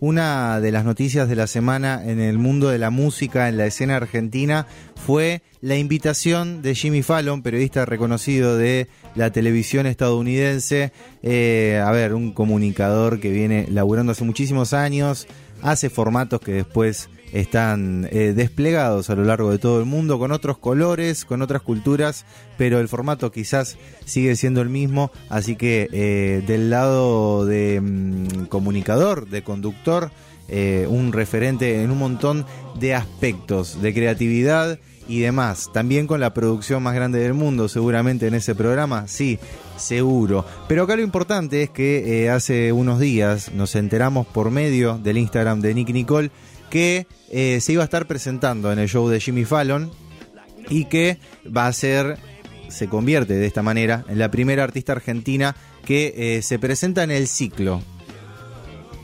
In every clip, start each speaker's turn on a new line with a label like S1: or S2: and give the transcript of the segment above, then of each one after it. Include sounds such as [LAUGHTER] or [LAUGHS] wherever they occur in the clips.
S1: una de las noticias de la semana en el mundo de la música, en la escena argentina, fue la invitación de Jimmy Fallon, periodista reconocido de la televisión estadounidense, eh, a ver, un comunicador que viene laburando hace muchísimos años, hace formatos que después están eh, desplegados a lo largo de todo el mundo con otros colores, con otras culturas, pero el formato quizás sigue siendo el mismo, así que eh, del lado de mm, comunicador, de conductor, eh, un referente en un montón de aspectos de creatividad y demás. También con la producción más grande del mundo, seguramente en ese programa, sí, seguro. Pero acá lo importante es que hace unos días nos enteramos por medio del Instagram de Nick Nicole que eh, se iba a estar presentando en el show de Jimmy Fallon y que va a ser, se convierte de esta manera, en la primera artista argentina que eh, se presenta en el ciclo,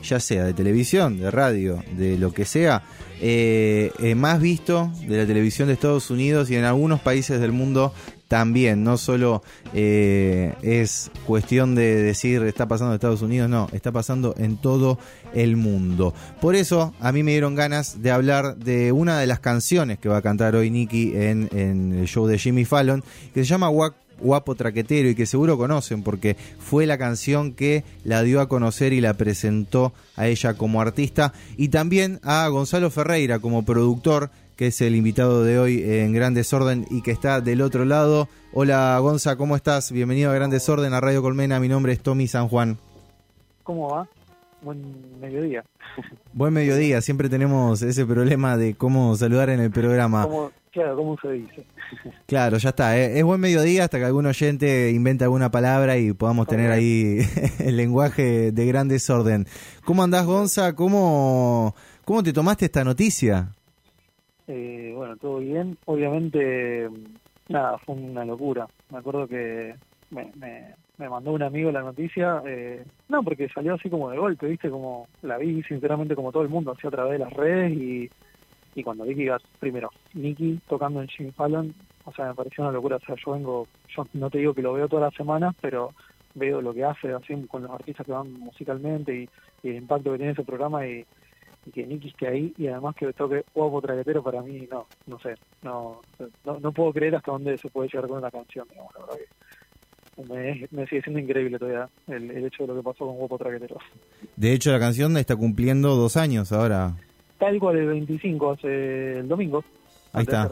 S1: ya sea de televisión, de radio, de lo que sea, eh, más visto de la televisión de Estados Unidos y en algunos países del mundo también, no solo eh, es cuestión de decir está pasando en Estados Unidos, no, está pasando en todo el mundo. Por eso a mí me dieron ganas de hablar de una de las canciones que va a cantar hoy Nicky en, el show de Jimmy Fallon, que se llama Guapo Traquetero y que seguro conocen porque fue la canción que la dio a conocer y la presentó a ella como artista y también a Gonzalo Ferreira como productor que es el invitado de hoy en Gran Desorden y que está del otro lado. Hola Gonza, ¿cómo estás? Bienvenido a Gran Desorden, a Radio Colmena. Mi nombre es Tommy San Juan.
S2: ¿Cómo va? Buen mediodía.
S1: Buen mediodía, siempre tenemos ese problema de cómo saludar en el programa.
S2: claro, ¿cómo se dice?
S1: Claro, ya está. ¿eh? Es buen mediodía hasta que algún oyente invente alguna palabra y podamos tener ahí [LAUGHS] el lenguaje de gran desorden. ¿Cómo andás, Gonza? ¿Cómo, cómo te tomaste esta noticia?
S2: Eh, bueno, todo bien. Obviamente, nada, fue una locura. Me acuerdo que me, me, mandó un amigo la noticia. Eh, no, porque salió así como de golpe, ¿viste? Como la vi, sinceramente, como todo el mundo, así a través de las redes. Y, y cuando vi que primero, Nicky tocando en Jimmy Fallon, o sea, me pareció una locura. O sea, yo vengo, yo no te digo que lo veo todas las semanas, pero veo lo que hace así con los artistas que van musicalmente y, y el impacto que tiene ese programa y y que Nicky esté ahí y además que toque guapo traguetero para mí no no sé no, no, puedo creer hasta dónde se puede llegar con una canción digamos, la verdad que me, sigue siendo increíble todavía el, hecho de lo que pasó con guapo traguetero
S1: de hecho la canción está cumpliendo dos años ahora.
S2: Tal cual el 25 hace el domingo.
S1: Ahí está.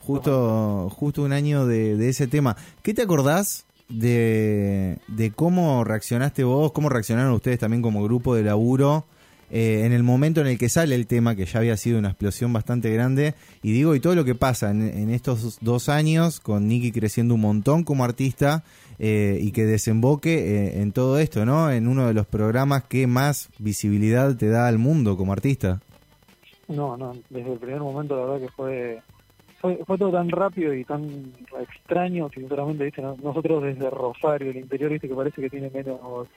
S1: Justo justo un año de, de ese tema. ¿qué te acordás de, de cómo reaccionaste vos, cómo reaccionaron ustedes también como grupo de laburo eh, en el momento en el que sale el tema, que ya había sido una explosión bastante grande, y digo, y todo lo que pasa en, estos dos años, con Nicky creciendo un montón como artista, eh, y que desemboque eh, en todo esto, ¿no? En uno de los programas que más visibilidad te da al mundo como artista.
S2: No, no, desde el primer momento la verdad que fue fue, todo tan rápido y tan extraño sinceramente, ¿viste? nosotros desde Rosario, el interior, viste que parece que tiene menos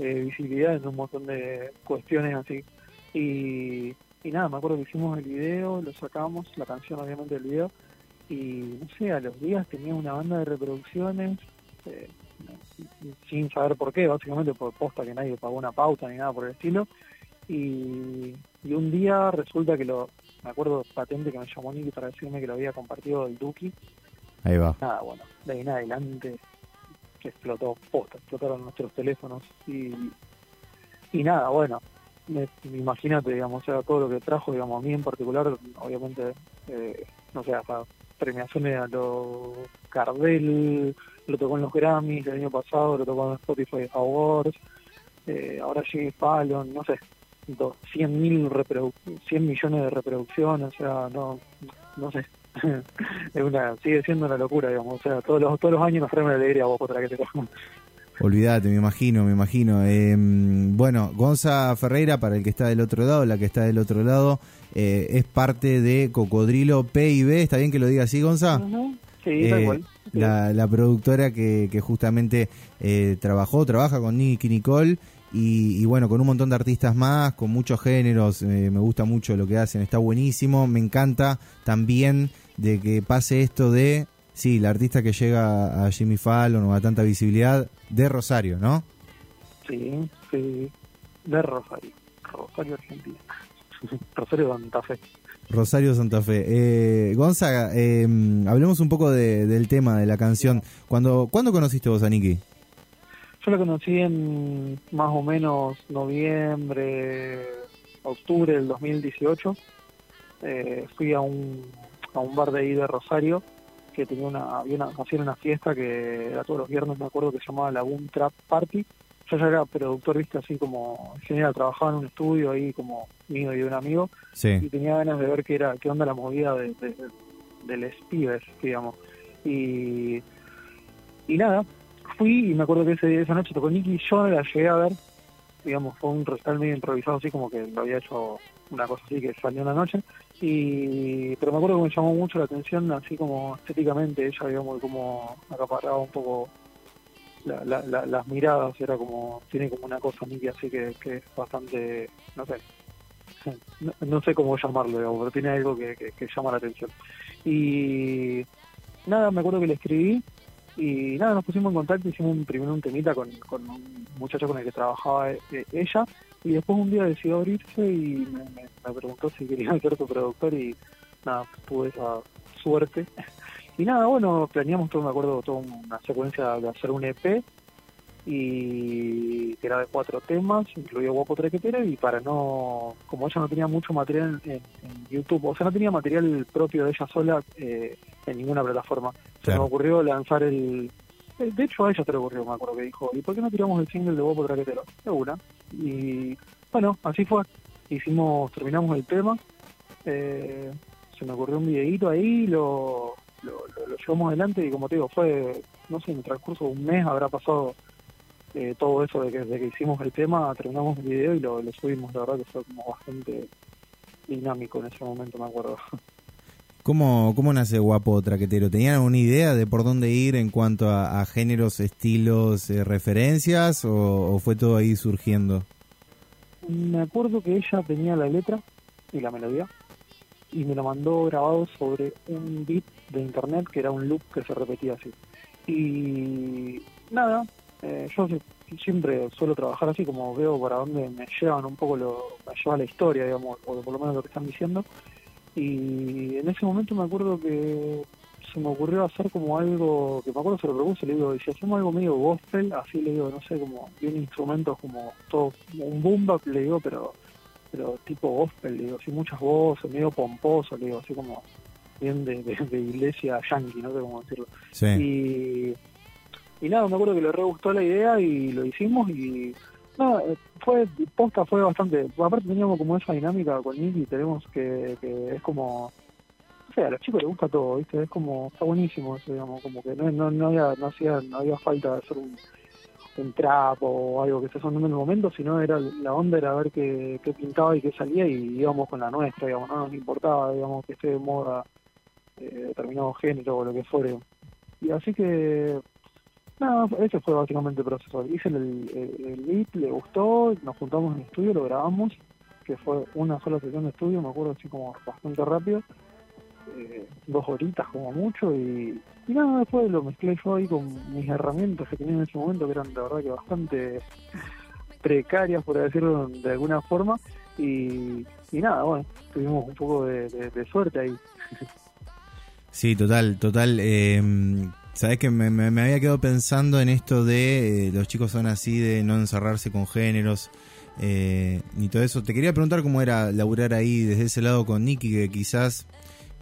S2: eh, visibilidad en un montón de cuestiones así. Y, nada, me acuerdo que hicimos el video, lo sacamos, la canción obviamente del video, y no sé, a los días tenía una banda de reproducciones, eh, sin saber por qué, básicamente por posta que nadie pagó una pauta ni nada por el estilo. Y, y un día resulta que lo, me acuerdo patente que me llamó Nicky para decirme que lo había compartido el Duki.
S1: Ahí va.
S2: Nada, bueno, de ahí en adelante que explotó, explotaron nuestros teléfonos y, y nada, bueno, me, imagínate, digamos, todo lo que trajo, digamos, a mí en particular, obviamente, eh, no sé, hasta premiaciones a los Cardell, lo tocó en los Grammys el año pasado, lo tocó en Spotify Awards, eh, ahora sigue Fallon, no sé, 100 mil 100 millones de reproducciones, o sea, no, no sé, [LAUGHS] es una, sigue siendo una locura, digamos. O sea, todos los, todos los años nos traen una alegría vos otra que te
S1: Olvídate, me imagino, me imagino. Em, bueno, Gonza Ferreira, para el que está del otro lado, la que está del otro lado, eh, es parte de Cocodrilo PIB. ¿Está bien que lo diga así, Gonza?
S2: Sí, tal eh, cual.
S1: La, la, productora que, que justamente eh, trabajó, trabaja con Nicky Nicole y, bueno, con un montón de artistas más, con muchos géneros, eh, me gusta mucho lo que hacen, está buenísimo, me encanta también de que pase esto de, sí, la artista que llega a Jimmy Fallon o a tanta visibilidad de Rosario, ¿no?
S2: Sí, sí, de Rosario. Rosario, Argentina. [LAUGHS] Rosario Santa Fe.
S1: Rosario Santa Fe. Eh, Gonzaga, eh, hablemos un poco del tema de la canción. ¿Cuándo, ¿Cuándo conociste vos a Nicky?
S2: Yo la conocí en más o menos noviembre, octubre del 2018. Eh, fui a un, a un bar de ahí de Rosario que tenía una, había una, hacían una fiesta que era todos los viernes, me acuerdo que se llamaba Lagoon Trap Party. Yo ya era productor, viste, así como ingeniero, trabajaba en un estudio ahí como mío y de un amigo. Y tenía ganas de ver qué era, qué onda la movida de, de, del Spivers, digamos. Y, y nada, fui y me acuerdo que ese, esa noche tocó Nicky, yo la llegué a ver, digamos, fue un recital medio improvisado, así como que lo había hecho una cosa así que salió una noche. y Pero me acuerdo que me llamó mucho la atención, así como estéticamente, ella, digamos, como acaparaba un poco las miradas, era como, tiene como una cosa Nicky así que, que es bastante, no sé, no, sé cómo llamarlo, digamos, pero tiene algo que, que llama la atención. Y nada, me acuerdo que le escribí y nada, nos pusimos en contacto, hicimos un, primero un temita con, un muchacho con el que trabajaba eh, ella, y después un día decidió abrirse y me, preguntó si quería [LAUGHS] ser su productor y nada, tuve esa suerte. [LAUGHS] Y nada, bueno, planeamos todo, me acuerdo, toda una secuencia de hacer un EP y que era de cuatro temas, incluido Guapo Trequetero, y para no, como ella no tenía mucho material en, YouTube, o sea, no tenía material propio de ella sola eh, en ninguna plataforma, se me ocurrió lanzar el... De hecho, a ella se le ocurrió, me acuerdo que dijo, ¿y por qué no tiramos el single de Guapo Traquetero? De una. Y bueno, así fue. Hicimos, terminamos el tema, eh, se me ocurrió un videíto ahí, lo, lo, lo, llevamos adelante y como te digo, fue, no sé, en el transcurso de un mes habrá pasado eh, todo eso de que, desde que hicimos el tema, terminamos el video y lo, subimos, la verdad que fue como bastante dinámico en ese momento, me acuerdo. [LAUGHS]
S1: ¿Cómo, cómo nace Guapo Traquetero? ¿Tenían alguna idea de por dónde ir en cuanto a, géneros, estilos, eh, referencias o, fue todo ahí surgiendo?
S2: Me acuerdo que ella tenía la letra y la melodía y me lo mandó grabado sobre un beat de internet que era un loop que se repetía así. Y nada, eh, yo siempre suelo trabajar así, como veo para dónde me llevan un poco, lo, me lleva la historia, digamos, o por lo menos lo que están diciendo. Y en ese momento me acuerdo que se me ocurrió hacer como algo, que me acuerdo se lo propuse, le digo, y si hacemos algo medio gospel, así le digo, no sé, como bien instrumentos como todo, un boom bap, le digo, pero pero tipo gospel, le digo, así muchas voces, medio pomposo, le digo, así como bien de, de, iglesia yankee, no sé cómo decirlo. Y y nada, me acuerdo que le re gustó la idea y lo hicimos y nada, fue, posta fue bastante, aparte teníamos como esa dinámica con Nicky, tenemos que, es como, o sea, a los chicos les gusta todo, ¿viste? Es como, está buenísimo eso, digamos, como que no, no, no había, no hacía, no había falta hacer un, un trap o algo que esté sonando en el momento, sino era la onda era ver qué, qué pintaba y qué salía y íbamos con la nuestra, digamos, no nos importaba, digamos, que esté de moda eh, determinado género o lo que fuere. Y así que no, ese fue básicamente el proceso. Hice el, el, beat, le gustó, nos juntamos en el estudio, lo grabamos, que fue una sola sesión de estudio, me acuerdo así como bastante rápido, eh, dos horitas como mucho, y, nada, después lo mezclé yo ahí con mis herramientas que tenía en ese momento, que eran de verdad que bastante precarias, por decirlo de alguna forma, y, y nada, bueno, tuvimos un poco de, de suerte ahí.
S1: Sí, total, total. Eh, Sabes que me, me, había quedado pensando en esto de eh, los chicos son así, de no encerrarse con géneros eh, ni todo eso. Te quería preguntar cómo era laburar ahí desde ese lado con Nicky, que quizás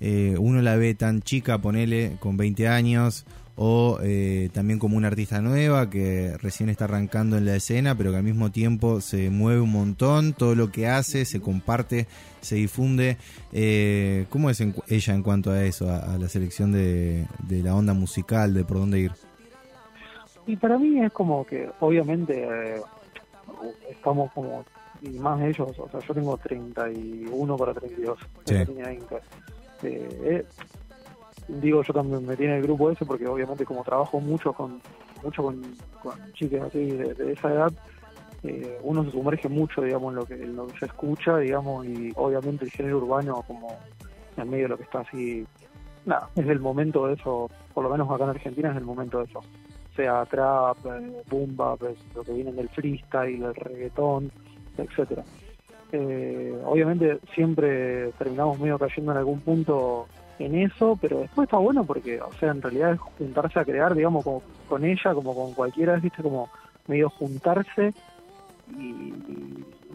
S1: eh, uno la ve tan chica, ponele, con 20 años, o eh, también como una artista nueva que recién está arrancando en la escena, pero que al mismo tiempo se mueve un montón, todo lo que hace se comparte, se difunde. Eh, ¿Cómo es ella en cuanto a eso, a, la selección de, la onda musical, de por dónde ir?
S2: Y para mí es como que, obviamente, eh, estamos como, y más ellos, o sea, yo tengo 31 para 32, sí. Eh, digo yo también me tiene el grupo ese porque obviamente como trabajo mucho con mucho con, chicas así de, esa edad eh, uno se sumerge mucho digamos en lo que lo que se escucha digamos y obviamente el género urbano como en medio de lo que está así nada es el momento de eso por lo menos acá en Argentina es el momento de eso. Sea trap, eh, boom bap, lo que viene del freestyle, del reggaetón, etcétera. Eh, obviamente siempre terminamos medio cayendo en algún punto en eso, pero después está bueno porque, o sea, en realidad es juntarse a crear, digamos, como con ella, como con cualquiera, viste, como medio juntarse y,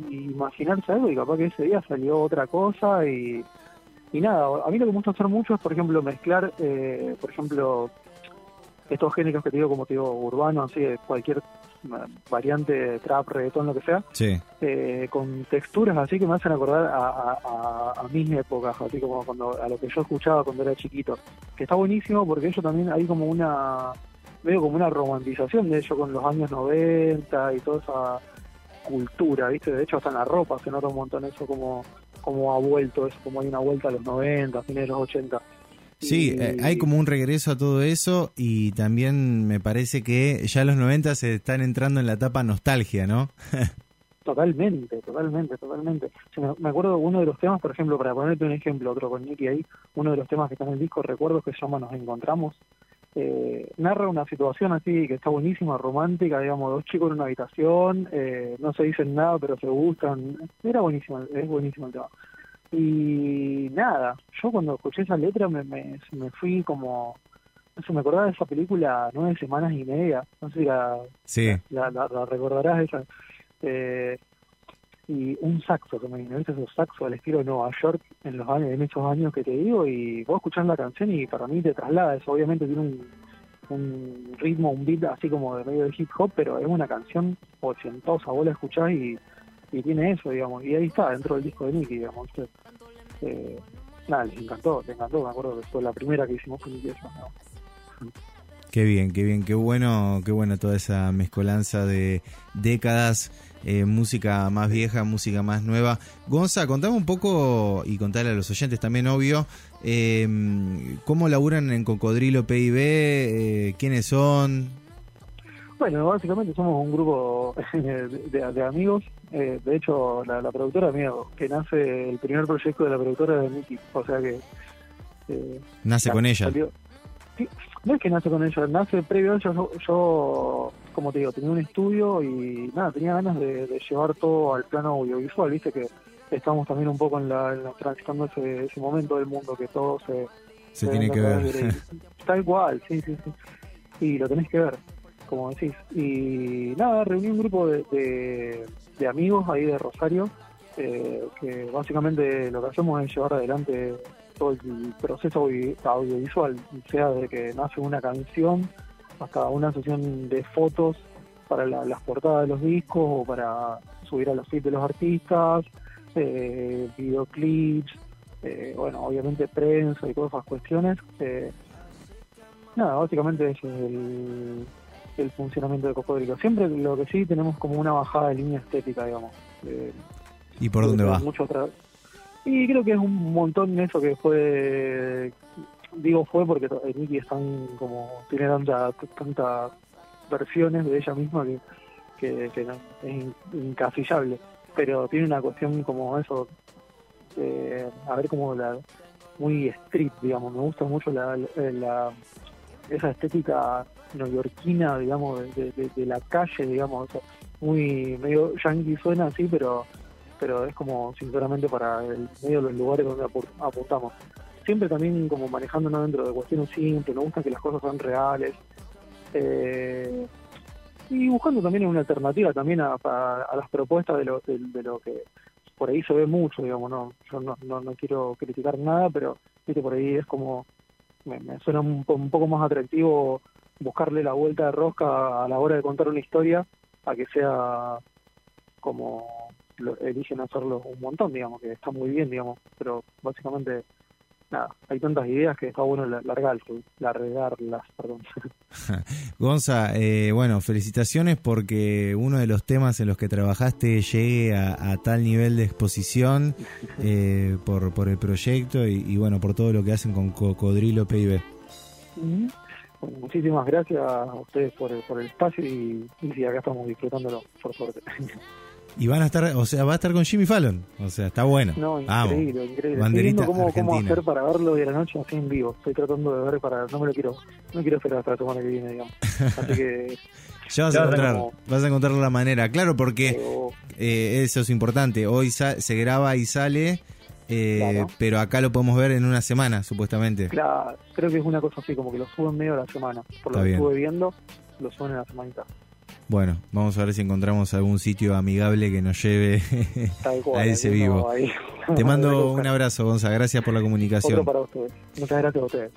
S2: imaginarse algo y capaz que ese día salió otra cosa y, y nada, a mí lo que me gusta hacer mucho es, por ejemplo, mezclar, eh, por ejemplo, estos géneros que te digo, como te digo, urbanos, así, cualquier variante, trap, reggaetón, lo que sea, eh, con texturas así que me hacen acordar a, a, mis épocas, así como cuando a lo que yo escuchaba cuando era chiquito, que está buenísimo porque eso también hay como una, medio como una romantización de ello con los años 90 y toda esa cultura, ¿viste? De hecho hasta en la ropa se nota un montón eso como, como ha vuelto, eso como hay una vuelta a los 90, fines de los 80
S1: Sí, eh, hay como un regreso a todo eso y también me parece que ya los 90 se están entrando en la etapa nostalgia, ¿no? [LAUGHS]
S2: totalmente, totalmente, totalmente. me, acuerdo uno de los temas, por ejemplo, para ponerte un ejemplo, otro con Nicky ahí, uno de los temas que está en el disco, recuerdo que se llama Nos Encontramos, eh, narra una situación así que está buenísima, romántica, digamos, dos chicos en una habitación, eh, no se dicen nada, pero se gustan. Era buenísimo, es buenísimo el tema. Y nada, yo cuando escuché esa letra me, me, me fui como, no sé, me acordaba de esa película Nueve Semanas y Media, no sé si la, la, recordarás esa. Eh, y un saxo que me vino, esos saxos al estilo de Nueva York en los años, en esos años que te digo, y vos escuchás la canción y para mí te traslada eso, obviamente tiene un, un ritmo, un beat así como de medio de hip hop, pero es una canción ochentosa, vos la escuchás y y tiene eso, digamos, y ahí está, dentro del disco de Nicky, digamos. Eh, nada, les encantó, les encantó, me acuerdo que fue la primera que hicimos con Nicky.
S1: Qué bien, qué bien, qué bueno, qué bueno toda esa mezcolanza de décadas, eh, música más vieja, música más nueva. Gonza, contame un poco y contale a los oyentes también, obvio, eh, cómo laburan en Cocodrilo PIB, eh, quiénes son.
S2: Bueno, básicamente somos un grupo [LAUGHS] de amigos eh, de hecho, la, productora mía, que nace, el primer proyecto de la productora de Nicky, o sea que...
S1: Eh, nace con ella.
S2: no es que nace con ella, nace previo a yo, yo, como te digo, tenía un estudio y nada, tenía ganas de, llevar todo al plano audiovisual, viste que estamos también un poco en la, transitando ese, ese momento del mundo que todo se...
S1: Se, tiene que ver. [LAUGHS]
S2: Tal cual, sí, sí, sí. Y lo tenés que ver como decís. Y nada, reuní un grupo de, de, amigos ahí de Rosario, eh, que básicamente lo que hacemos es llevar adelante todo el proceso audiovisual, sea de que nace una canción hasta una sesión de fotos para las portadas de los discos o para subir a los sitios de los artistas, eh, videoclips, eh, bueno, obviamente prensa y todas esas cuestiones. Eh, nada, básicamente es el, el funcionamiento de Cocodrilo. Siempre lo que sí tenemos como una bajada de línea estética, digamos.
S1: ¿Y por dónde va?
S2: Mucho y creo que es un montón eso que fue, digo fue porque Nicky están como, tiene tantas tanta versiones de ella misma que, que, es incasillable, pero tiene una cuestión como eso, a ver como la, muy street, digamos, me gusta mucho la, la esa estética neoyorquina, digamos, de, la calle, digamos, muy medio yankee suena así, pero pero es como sinceramente para el medio de los lugares donde apuntamos. Siempre también como manejándonos dentro de cuestiones simples, nos gusta que las cosas sean reales. Eh, y buscando también una alternativa también a, las propuestas de lo, de, lo que por ahí se ve mucho, digamos, no, yo no, no, quiero criticar nada, pero viste por ahí es como me, suena un, poco más atractivo buscarle la vuelta de rosca a la hora de contar una historia a que sea como lo, eligen hacerlo un montón, digamos, que está muy bien, digamos, pero básicamente nada, hay tantas ideas que está bueno largar, largarlas, perdón. [LAUGHS]
S1: Gonza, eh, bueno, felicitaciones porque uno de los temas en los que trabajaste llegue a, tal nivel de exposición [LAUGHS] eh, por, por el proyecto y, bueno, por todo lo que hacen con Cocodrilo PIB.
S2: muchísimas gracias a ustedes por el, por el espacio y, y acá estamos disfrutándolo, por suerte. [LAUGHS]
S1: Y van a estar, o sea, va a estar con Jimmy Fallon. O sea, está bueno.
S2: No, increíble, increíble. Estoy viendo cómo, cómo, hacer para verlo de la noche así en vivo. Estoy tratando de ver para, no me lo quiero, no quiero esperar hasta la semana que viene, digamos. Así que [LAUGHS]
S1: Ya vas a encontrar,
S2: como-
S1: vas a encontrar la manera. Claro, porque eh, eso es importante. Hoy se graba y sale, eh,
S2: Claro.
S1: pero acá lo podemos ver en una semana, supuestamente.
S2: claro, creo que es una cosa así, como que lo suben medio a la semana. Por
S1: Está
S2: lo que
S1: bien.
S2: estuve viendo, lo suben en la semanita.
S1: Bueno, vamos a ver si encontramos algún sitio amigable que nos lleve [LAUGHS]
S2: cual,
S1: a ese vivo.
S2: ahí.
S1: Te mando [LAUGHS] un abrazo, Gonza. Gracias por la comunicación.
S2: Otro para ustedes. Muchas gracias a ustedes.